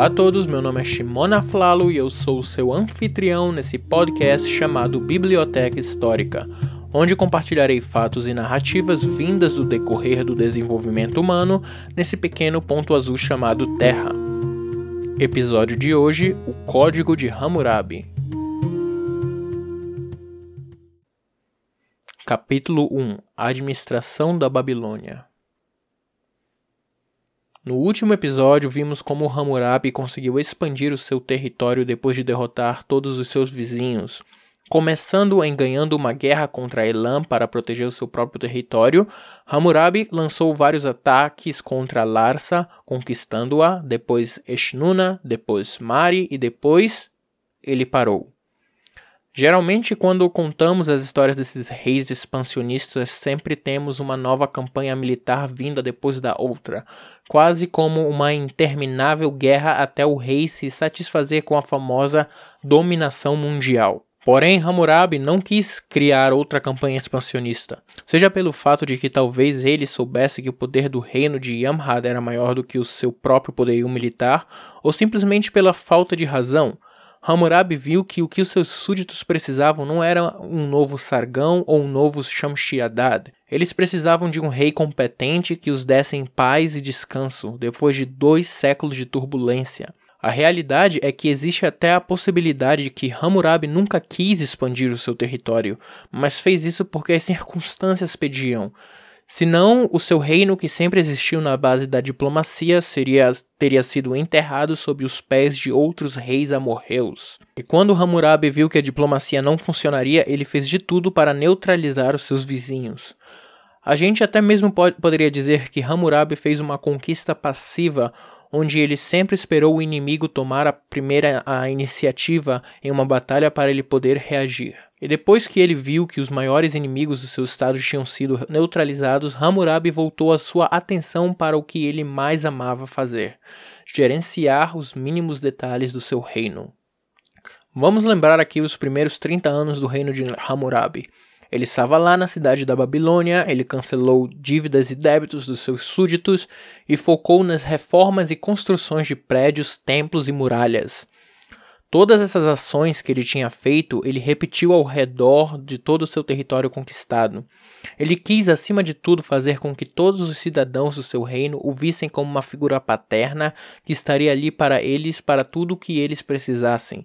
Olá a todos, meu nome é Shimona Flalo e eu sou o seu anfitrião nesse podcast chamado Biblioteca Histórica, onde compartilharei fatos e narrativas vindas do decorrer do desenvolvimento humano nesse pequeno ponto azul chamado Terra. Episódio de hoje: O Código de Hammurabi. Capítulo 1 Administração da Babilônia no último episódio, vimos como Hammurabi conseguiu expandir o seu território depois de derrotar todos os seus vizinhos, começando em ganhando uma guerra contra Elam para proteger o seu próprio território. Hammurabi lançou vários ataques contra Larsa, conquistando-a, depois Eshnuna, depois Mari e depois ele parou. Geralmente, quando contamos as histórias desses reis expansionistas, sempre temos uma nova campanha militar vinda depois da outra, quase como uma interminável guerra até o rei se satisfazer com a famosa dominação mundial. Porém, Hammurabi não quis criar outra campanha expansionista, seja pelo fato de que talvez ele soubesse que o poder do reino de Yamhad era maior do que o seu próprio poderio militar, ou simplesmente pela falta de razão. Hammurabi viu que o que os seus súditos precisavam não era um novo Sargão ou um novo Shamshi-Adad. Eles precisavam de um rei competente que os desse paz e descanso depois de dois séculos de turbulência. A realidade é que existe até a possibilidade de que Hammurabi nunca quis expandir o seu território, mas fez isso porque as circunstâncias pediam. Senão, o seu reino, que sempre existiu na base da diplomacia, seria, teria sido enterrado sob os pés de outros reis amorreus. E quando Hammurabi viu que a diplomacia não funcionaria, ele fez de tudo para neutralizar os seus vizinhos. A gente até mesmo pode, poderia dizer que Hammurabi fez uma conquista passiva onde ele sempre esperou o inimigo tomar a primeira a iniciativa em uma batalha para ele poder reagir. E depois que ele viu que os maiores inimigos do seu estado tinham sido neutralizados, Hammurabi voltou a sua atenção para o que ele mais amava fazer: gerenciar os mínimos detalhes do seu reino. Vamos lembrar aqui os primeiros 30 anos do reino de Hammurabi. Ele estava lá na cidade da Babilônia, ele cancelou dívidas e débitos dos seus súditos e focou nas reformas e construções de prédios, templos e muralhas. Todas essas ações que ele tinha feito, ele repetiu ao redor de todo o seu território conquistado. Ele quis, acima de tudo, fazer com que todos os cidadãos do seu reino o vissem como uma figura paterna que estaria ali para eles para tudo o que eles precisassem.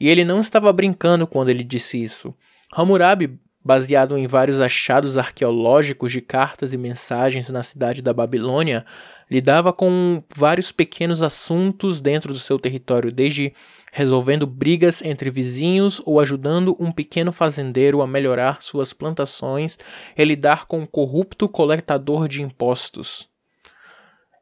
E ele não estava brincando quando ele disse isso. Hammurabi baseado em vários achados arqueológicos de cartas e mensagens na cidade da Babilônia, lidava com vários pequenos assuntos dentro do seu território, desde resolvendo brigas entre vizinhos ou ajudando um pequeno fazendeiro a melhorar suas plantações e lidar com um corrupto coletador de impostos.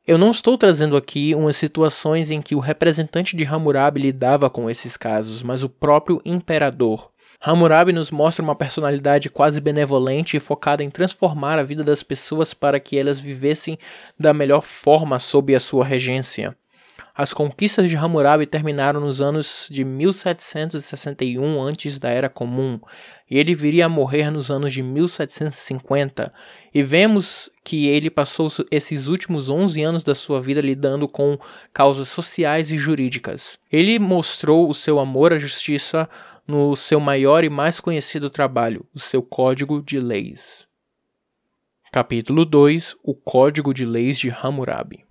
Eu não estou trazendo aqui umas situações em que o representante de Hammurabi lidava com esses casos, mas o próprio imperador. Hammurabi nos mostra uma personalidade quase benevolente e focada em transformar a vida das pessoas para que elas vivessem da melhor forma sob a sua regência. As conquistas de Hammurabi terminaram nos anos de 1761 antes da Era Comum, e ele viria a morrer nos anos de 1750. E vemos que ele passou esses últimos 11 anos da sua vida lidando com causas sociais e jurídicas. Ele mostrou o seu amor à justiça no seu maior e mais conhecido trabalho, o seu Código de Leis. Capítulo 2 O Código de Leis de Hammurabi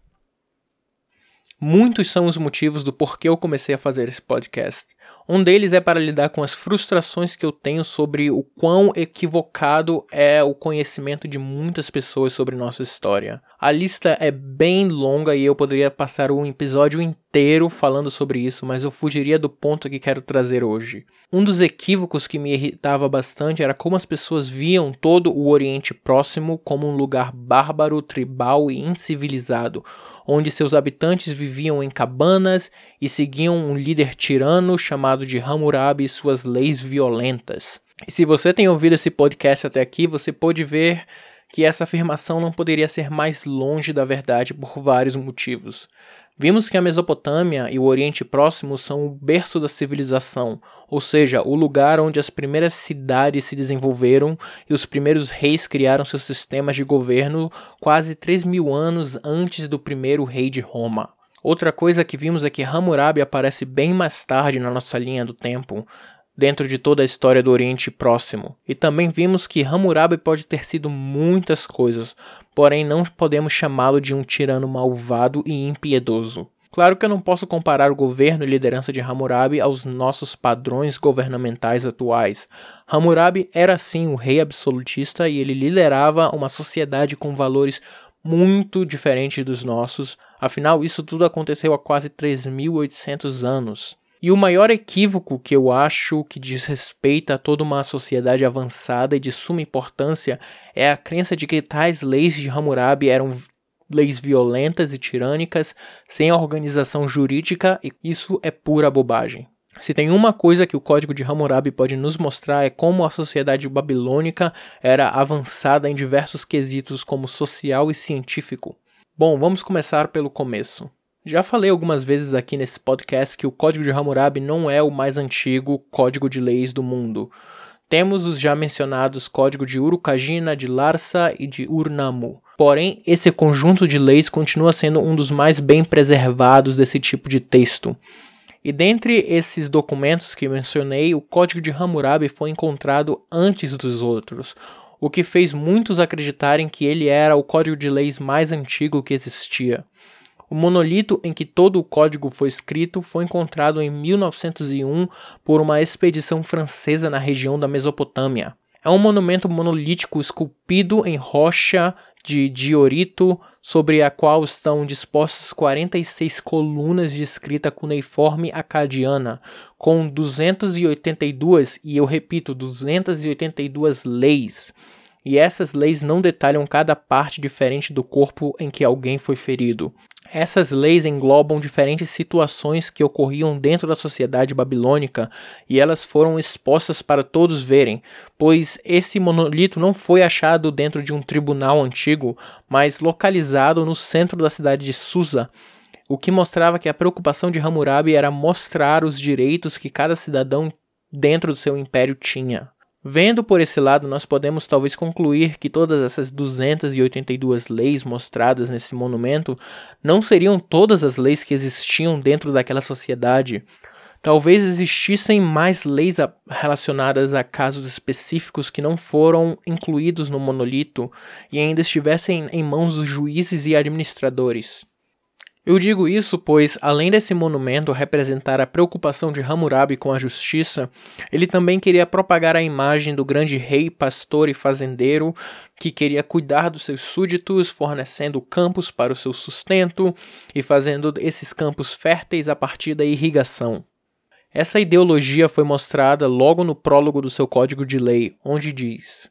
Muitos são os motivos do porquê eu comecei a fazer esse podcast. Um deles é para lidar com as frustrações que eu tenho sobre o quão equivocado é o conhecimento de muitas pessoas sobre nossa história. A lista é bem longa e eu poderia passar um episódio inteiro falando sobre isso, mas eu fugiria do ponto que quero trazer hoje. Um dos equívocos que me irritava bastante era como as pessoas viam todo o Oriente Próximo como um lugar bárbaro, tribal e incivilizado onde seus habitantes viviam em cabanas e seguiam um líder tirano chamado de Hammurabi e suas leis violentas. E se você tem ouvido esse podcast até aqui, você pode ver que essa afirmação não poderia ser mais longe da verdade por vários motivos. Vimos que a Mesopotâmia e o Oriente Próximo são o berço da civilização, ou seja, o lugar onde as primeiras cidades se desenvolveram e os primeiros reis criaram seus sistemas de governo quase 3 mil anos antes do primeiro rei de Roma. Outra coisa que vimos é que Hammurabi aparece bem mais tarde na nossa linha do tempo, dentro de toda a história do Oriente Próximo. E também vimos que Hammurabi pode ter sido muitas coisas, porém não podemos chamá-lo de um tirano malvado e impiedoso. Claro que eu não posso comparar o governo e liderança de Hammurabi aos nossos padrões governamentais atuais. Hammurabi era sim o rei absolutista e ele liderava uma sociedade com valores muito diferentes dos nossos, afinal, isso tudo aconteceu há quase 3.800 anos. E o maior equívoco que eu acho que diz respeito a toda uma sociedade avançada e de suma importância é a crença de que tais leis de Hammurabi eram leis violentas e tirânicas, sem organização jurídica, e isso é pura bobagem. Se tem uma coisa que o Código de Hammurabi pode nos mostrar é como a sociedade babilônica era avançada em diversos quesitos como social e científico. Bom, vamos começar pelo começo. Já falei algumas vezes aqui nesse podcast que o Código de Hammurabi não é o mais antigo código de leis do mundo. Temos os já mencionados Código de Urukagina, de Larsa e de Urnamu. Porém, esse conjunto de leis continua sendo um dos mais bem preservados desse tipo de texto. E dentre esses documentos que mencionei, o Código de Hammurabi foi encontrado antes dos outros, o que fez muitos acreditarem que ele era o código de leis mais antigo que existia. O monolito em que todo o código foi escrito foi encontrado em 1901 por uma expedição francesa na região da Mesopotâmia. É um monumento monolítico esculpido em rocha de diorito, sobre a qual estão dispostas 46 colunas de escrita cuneiforme acadiana, com 282, e eu repito, 282 leis. E essas leis não detalham cada parte diferente do corpo em que alguém foi ferido. Essas leis englobam diferentes situações que ocorriam dentro da sociedade babilônica e elas foram expostas para todos verem, pois esse monolito não foi achado dentro de um tribunal antigo, mas localizado no centro da cidade de Susa, o que mostrava que a preocupação de Hammurabi era mostrar os direitos que cada cidadão dentro do seu império tinha. Vendo por esse lado, nós podemos talvez concluir que todas essas 282 leis mostradas nesse monumento não seriam todas as leis que existiam dentro daquela sociedade. Talvez existissem mais leis relacionadas a casos específicos que não foram incluídos no monolito e ainda estivessem em mãos dos juízes e administradores. Eu digo isso pois, além desse monumento representar a preocupação de Hammurabi com a justiça, ele também queria propagar a imagem do grande rei, pastor e fazendeiro que queria cuidar dos seus súditos, fornecendo campos para o seu sustento e fazendo esses campos férteis a partir da irrigação. Essa ideologia foi mostrada logo no prólogo do seu código de lei, onde diz: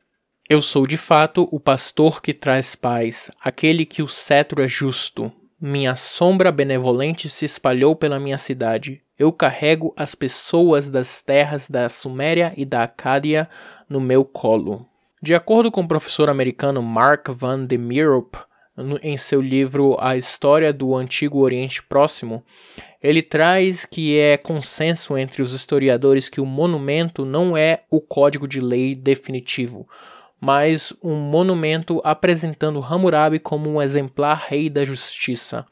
Eu sou de fato o pastor que traz paz, aquele que o cetro é justo, minha sombra benevolente se espalhou pela minha cidade. Eu carrego as pessoas das terras da Suméria e da Acádia no meu colo. De acordo com o professor americano Mark Van de Meerup, em seu livro A História do Antigo Oriente Próximo, ele traz que é consenso entre os historiadores que o monumento não é o código de lei definitivo, mas um monumento apresentando Hammurabi como um exemplar rei da justiça.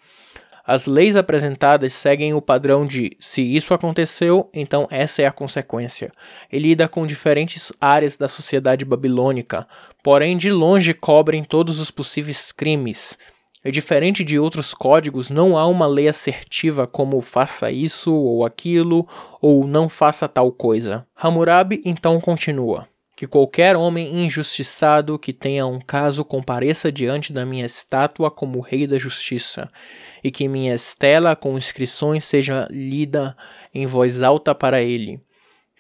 As leis apresentadas seguem o padrão de se isso aconteceu, então essa é a consequência. Ele lida com diferentes áreas da sociedade babilônica, porém de longe cobrem todos os possíveis crimes. E diferente de outros códigos, não há uma lei assertiva como faça isso ou aquilo, ou não faça tal coisa. Hammurabi então continua que qualquer homem injustiçado que tenha um caso compareça diante da minha estátua como rei da justiça, e que minha estela com inscrições seja lida em voz alta para ele,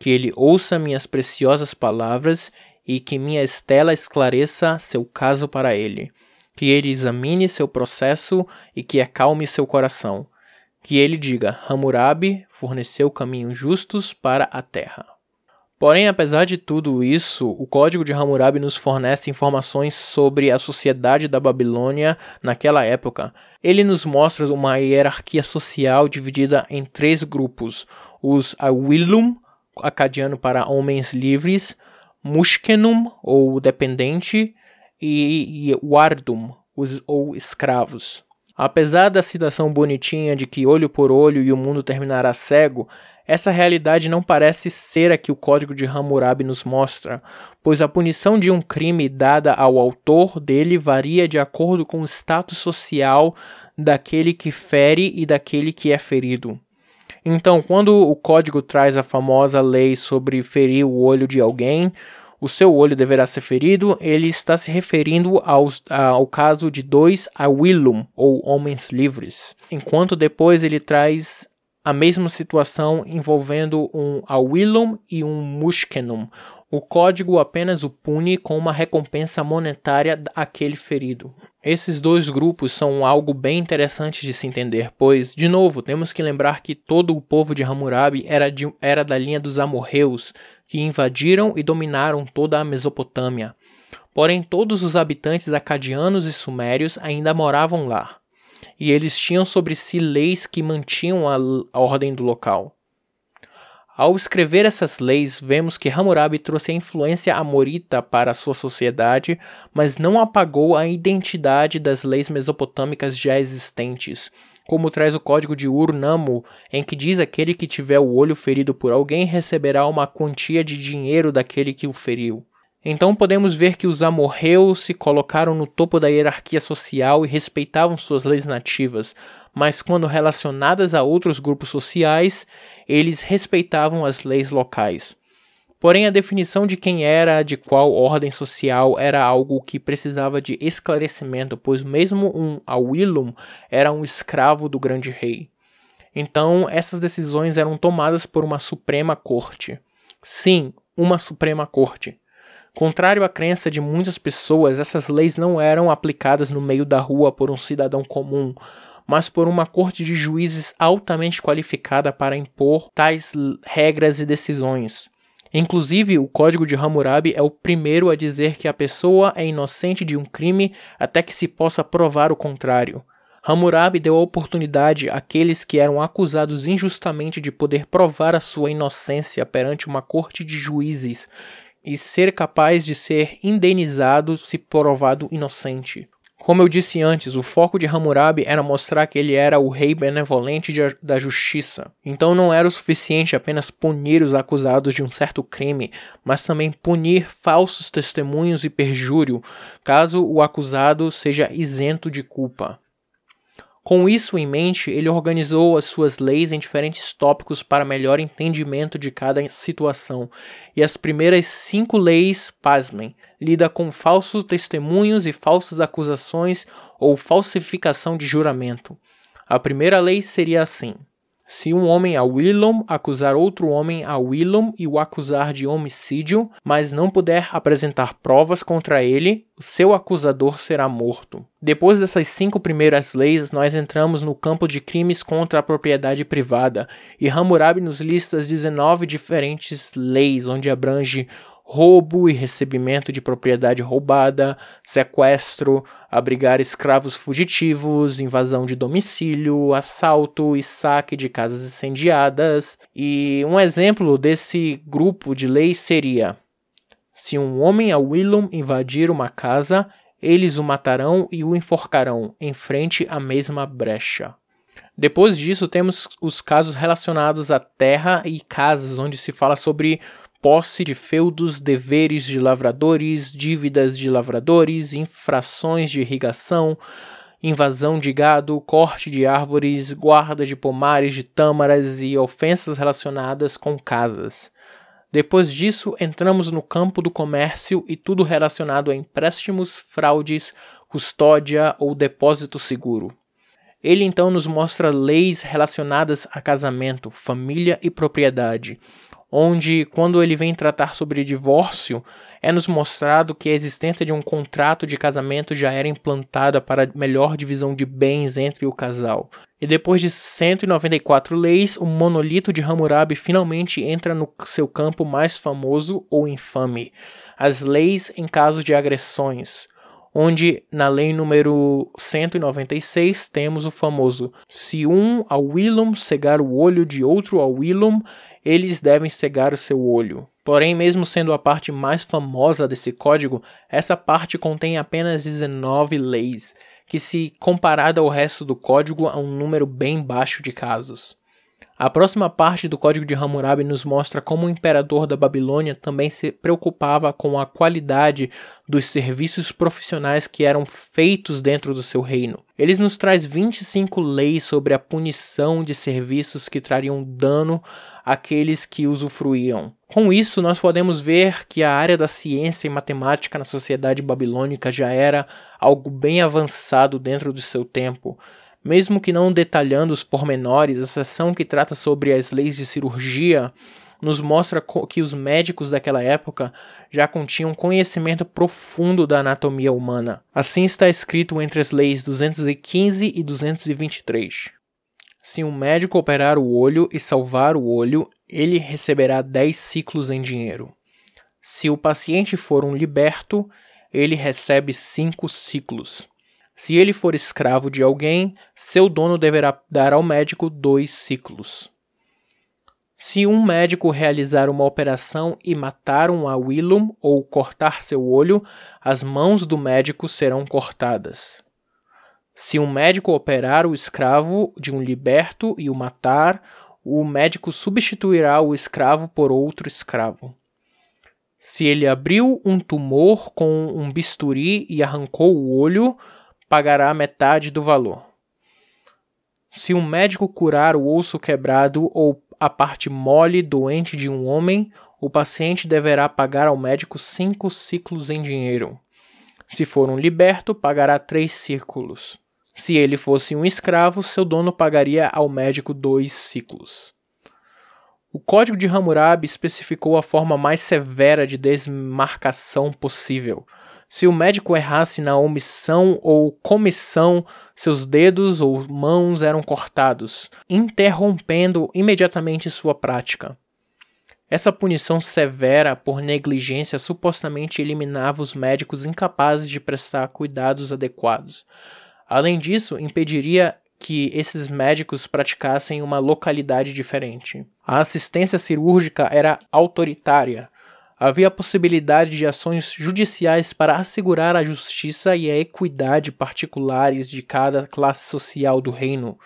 que ele ouça minhas preciosas palavras e que minha estela esclareça seu caso para ele, que ele examine seu processo e que acalme seu coração, que ele diga: Hammurabi forneceu caminhos justos para a terra. Porém, apesar de tudo isso, o Código de Hammurabi nos fornece informações sobre a sociedade da Babilônia naquela época. Ele nos mostra uma hierarquia social dividida em três grupos: os Awilum, acadiano para homens livres, Mushkenum, ou dependente, e, Wardum, os, ou escravos. Apesar da citação bonitinha de que olho por olho e o mundo terminará cego, essa realidade não parece ser a que o Código de Hammurabi nos mostra, pois a punição de um crime dada ao autor dele varia de acordo com o status social daquele que fere e daquele que é ferido. Então, quando o código traz a famosa lei sobre ferir o olho de alguém, o seu olho deverá ser ferido, ele está se referindo aos, ao caso de dois Awilum, ou homens livres, enquanto depois ele traz a mesma situação envolvendo um Awilum e um Mushkenum. O código apenas o pune com uma recompensa monetária àquele ferido. Esses dois grupos são algo bem interessante de se entender, pois, de novo, temos que lembrar que todo o povo de Hammurabi era, de, era da linha dos amorreus, que invadiram e dominaram toda a Mesopotâmia. Porém, todos os habitantes acadianos e sumérios ainda moravam lá, e eles tinham sobre si leis que mantinham a, a ordem do local. Ao escrever essas leis, vemos que Hammurabi trouxe a influência amorita para a sua sociedade, mas não apagou a identidade das leis mesopotâmicas já existentes, como traz o código de Ur-Nammu, em que diz aquele que tiver o olho ferido por alguém receberá uma quantia de dinheiro daquele que o feriu. Então podemos ver que os amorreus se colocaram no topo da hierarquia social e respeitavam suas leis nativas, mas quando relacionadas a outros grupos sociais, eles respeitavam as leis locais. Porém, a definição de quem era de qual ordem social era algo que precisava de esclarecimento, pois mesmo um Awilum era um escravo do grande rei. Então, essas decisões eram tomadas por uma Suprema Corte. Sim, uma Suprema Corte. Contrário à crença de muitas pessoas, essas leis não eram aplicadas no meio da rua por um cidadão comum, mas por uma corte de juízes altamente qualificada para impor tais regras e decisões. Inclusive, o Código de Hammurabi é o primeiro a dizer que a pessoa é inocente de um crime até que se possa provar o contrário. Hammurabi deu a oportunidade àqueles que eram acusados injustamente de poder provar a sua inocência perante uma corte de juízes e ser capaz de ser indenizado se provado inocente. Como eu disse antes, o foco de Hammurabi era mostrar que ele era o rei benevolente de, da justiça. Então não era o suficiente apenas punir os acusados de um certo crime, mas também punir falsos testemunhos e perjúrio, caso o acusado seja isento de culpa. Com isso em mente, ele organizou as suas leis em diferentes tópicos para melhor entendimento de cada situação. E as primeiras cinco leis, pasmem, lida com falsos testemunhos e falsas acusações ou falsificação de juramento. A primeira lei seria assim: se um homem a Willum acusar outro homem a Willum e o acusar de homicídio, mas não puder apresentar provas contra ele, o seu acusador será morto. Depois dessas cinco primeiras leis, nós entramos no campo de crimes contra a propriedade privada, e Hammurabi nos lista 19 diferentes leis, onde abrange roubo e recebimento de propriedade roubada, sequestro, abrigar escravos fugitivos, invasão de domicílio, assalto e saque de casas incendiadas. E um exemplo desse grupo de leis seria: se um homem a Willum invadir uma casa, eles o matarão e o enforcarão em frente à mesma brecha. Depois disso, temos os casos relacionados à terra e casas, onde se fala sobre posse de feudos, deveres de lavradores, dívidas de lavradores, infrações de irrigação, invasão de gado, corte de árvores, guarda de pomares de tâmaras e ofensas relacionadas com casas. Depois disso, entramos no campo do comércio e tudo relacionado a empréstimos, fraudes, custódia ou depósito seguro. Ele então nos mostra leis relacionadas a casamento, família e propriedade, onde, quando ele vem tratar sobre divórcio, é nos mostrado que a existência de um contrato de casamento já era implantada para melhor divisão de bens entre o casal. E depois de 194 leis, o monolito de Hammurabi finalmente entra no seu campo mais famoso ou infame: as leis em casos de agressões onde na lei número 196 temos o famoso: se um Awilum cegar o olho de outro Awilum, eles devem cegar o seu olho. Porém, mesmo sendo a parte mais famosa desse código, essa parte contém apenas 19 leis, que, se comparada ao resto do código, é um número bem baixo de casos. A próxima parte do Código de Hammurabi nos mostra como o imperador da Babilônia também se preocupava com a qualidade dos serviços profissionais que eram feitos dentro do seu reino. Ele nos traz 25 leis sobre a punição de serviços que trariam dano àqueles que usufruíam. Com isso, nós podemos ver que a área da ciência e matemática na sociedade babilônica já era algo bem avançado dentro do seu tempo. Mesmo que não detalhando os pormenores, a seção que trata sobre as leis de cirurgia nos mostra que os médicos daquela época já continham conhecimento profundo da anatomia humana. Assim está escrito entre as leis 215 e 223. Se um médico operar o olho e salvar o olho, ele receberá 10 ciclos em dinheiro. Se o paciente for um liberto, ele recebe 5 ciclos. Se ele for escravo de alguém, seu dono deverá dar ao médico dois ciclos. Se um médico realizar uma operação e matar um Awilum ou cortar seu olho, as mãos do médico serão cortadas. Se um médico operar o escravo de um liberto e o matar, o médico substituirá o escravo por outro escravo. Se ele abriu um tumor com um bisturi e arrancou o olho, pagará metade do valor. Se um médico curar o osso quebrado ou a parte mole doente de um homem, o paciente deverá pagar ao médico cinco ciclos em dinheiro. Se for um liberto, pagará três círculos. Se ele fosse um escravo, seu dono pagaria ao médico dois ciclos. O Código de Hammurabi especificou a forma mais severa de desmarcação possível, se o médico errasse na omissão ou comissão, seus dedos ou mãos eram cortados, interrompendo imediatamente sua prática. Essa punição severa por negligência supostamente eliminava os médicos incapazes de prestar cuidados adequados. Além disso, impediria que esses médicos praticassem uma localidade diferente. A assistência cirúrgica era autoritária, havia a possibilidade de ações judiciais para assegurar a justiça e a equidade particulares de cada classe social do reino.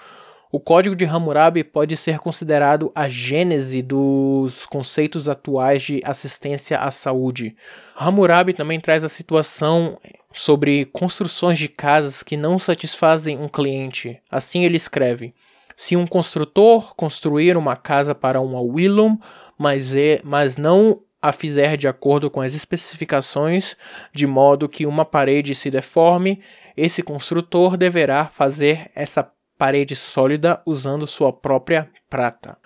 O Código de Hammurabi pode ser considerado a gênese dos conceitos atuais de assistência à saúde. Hammurabi também traz a situação sobre construções de casas que não satisfazem um cliente. Assim ele escreve: Se um construtor construir uma casa para um Awilum, mas, é, mas não a fizer de acordo com as especificações, de modo que uma parede se deforme, esse construtor deverá fazer essa parede sólida usando sua própria prata.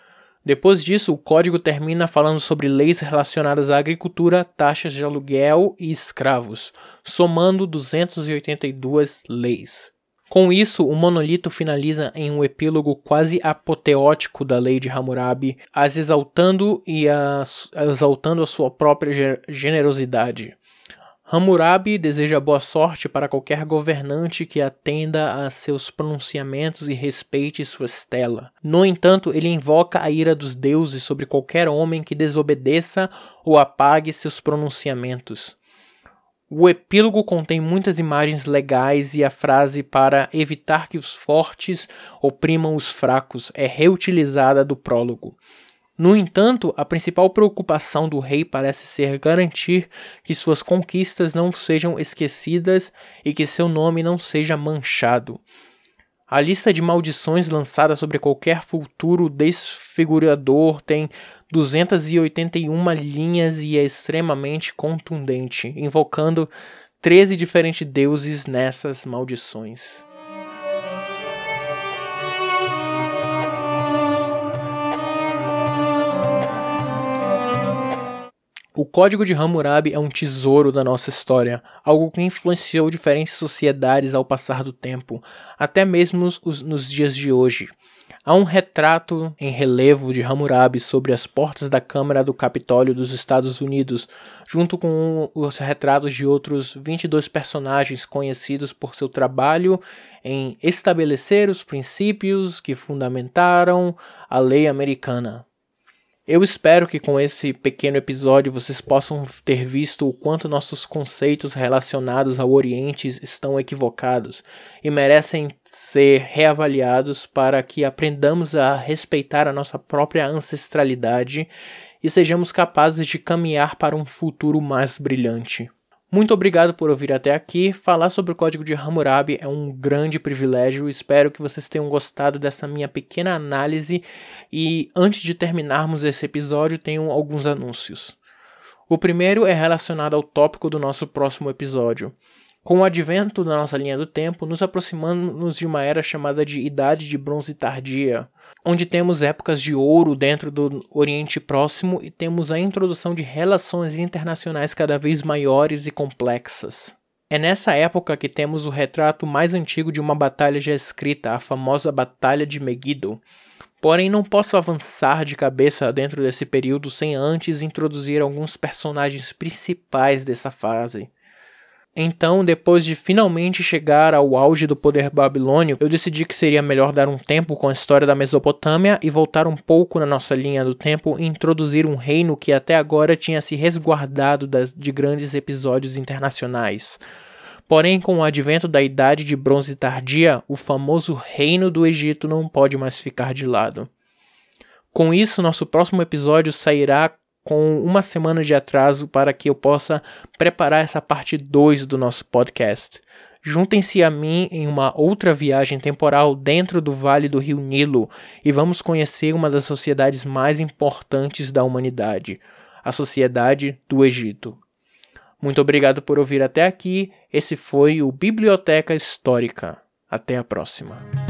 Depois disso, o código termina falando sobre leis relacionadas à agricultura, taxas de aluguel e escravos, somando 282 leis. Com isso, o monolito finaliza em um epílogo quase apoteótico da lei de Hammurabi, as exaltando e as, exaltando a sua própria generosidade. Hammurabi deseja boa sorte para qualquer governante que atenda a seus pronunciamentos e respeite sua estela. No entanto, ele invoca a ira dos deuses sobre qualquer homem que desobedeça ou apague seus pronunciamentos. O epílogo contém muitas imagens legais e a frase para evitar que os fortes oprimam os fracos é reutilizada do prólogo. No entanto, a principal preocupação do rei parece ser garantir que suas conquistas não sejam esquecidas e que seu nome não seja manchado. A lista de maldições lançada sobre qualquer futuro desfigurador tem 281 linhas e é extremamente contundente, invocando 13 diferentes deuses nessas maldições. O Código de Hammurabi é um tesouro da nossa história, algo que influenciou diferentes sociedades ao passar do tempo, até mesmo nos, nos dias de hoje. Há um retrato em relevo de Hammurabi sobre as portas da Câmara do Capitólio dos Estados Unidos, junto com os retratos de outros 22 personagens conhecidos por seu trabalho em estabelecer os princípios que fundamentaram a lei americana. Eu espero que com esse pequeno episódio vocês possam ter visto o quanto nossos conceitos relacionados ao Oriente estão equivocados e merecem ser reavaliados para que aprendamos a respeitar a nossa própria ancestralidade e sejamos capazes de caminhar para um futuro mais brilhante. Muito obrigado por ouvir até aqui. Falar sobre o código de Hammurabi é um grande privilégio. Espero que vocês tenham gostado dessa minha pequena análise. E antes de terminarmos esse episódio, tenho alguns anúncios. O primeiro é relacionado ao tópico do nosso próximo episódio. Com o advento da nossa linha do tempo, nos aproximamos de uma era chamada de Idade de Bronze Tardia, onde temos épocas de ouro dentro do Oriente Próximo e temos a introdução de relações internacionais cada vez maiores e complexas. É nessa época que temos o retrato mais antigo de uma batalha já escrita, a famosa Batalha de Megiddo. Porém, não posso avançar de cabeça dentro desse período sem antes introduzir alguns personagens principais dessa fase. Então, depois de finalmente chegar ao auge do poder babilônio, eu decidi que seria melhor dar um tempo com a história da Mesopotâmia e voltar um pouco na nossa linha do tempo e introduzir um reino que até agora tinha se resguardado das, de grandes episódios internacionais. Porém, com o advento da Idade de Bronze Tardia, o famoso Reino do Egito não pode mais ficar de lado. Com isso, nosso próximo episódio sairá com uma semana de atraso para que eu possa preparar essa parte 2 do nosso podcast. Juntem-se a mim em uma outra viagem temporal dentro do Vale do Rio Nilo e vamos conhecer uma das sociedades mais importantes da humanidade, a Sociedade do Egito. Muito obrigado por ouvir até aqui. Esse foi o Biblioteca Histórica. Até a próxima.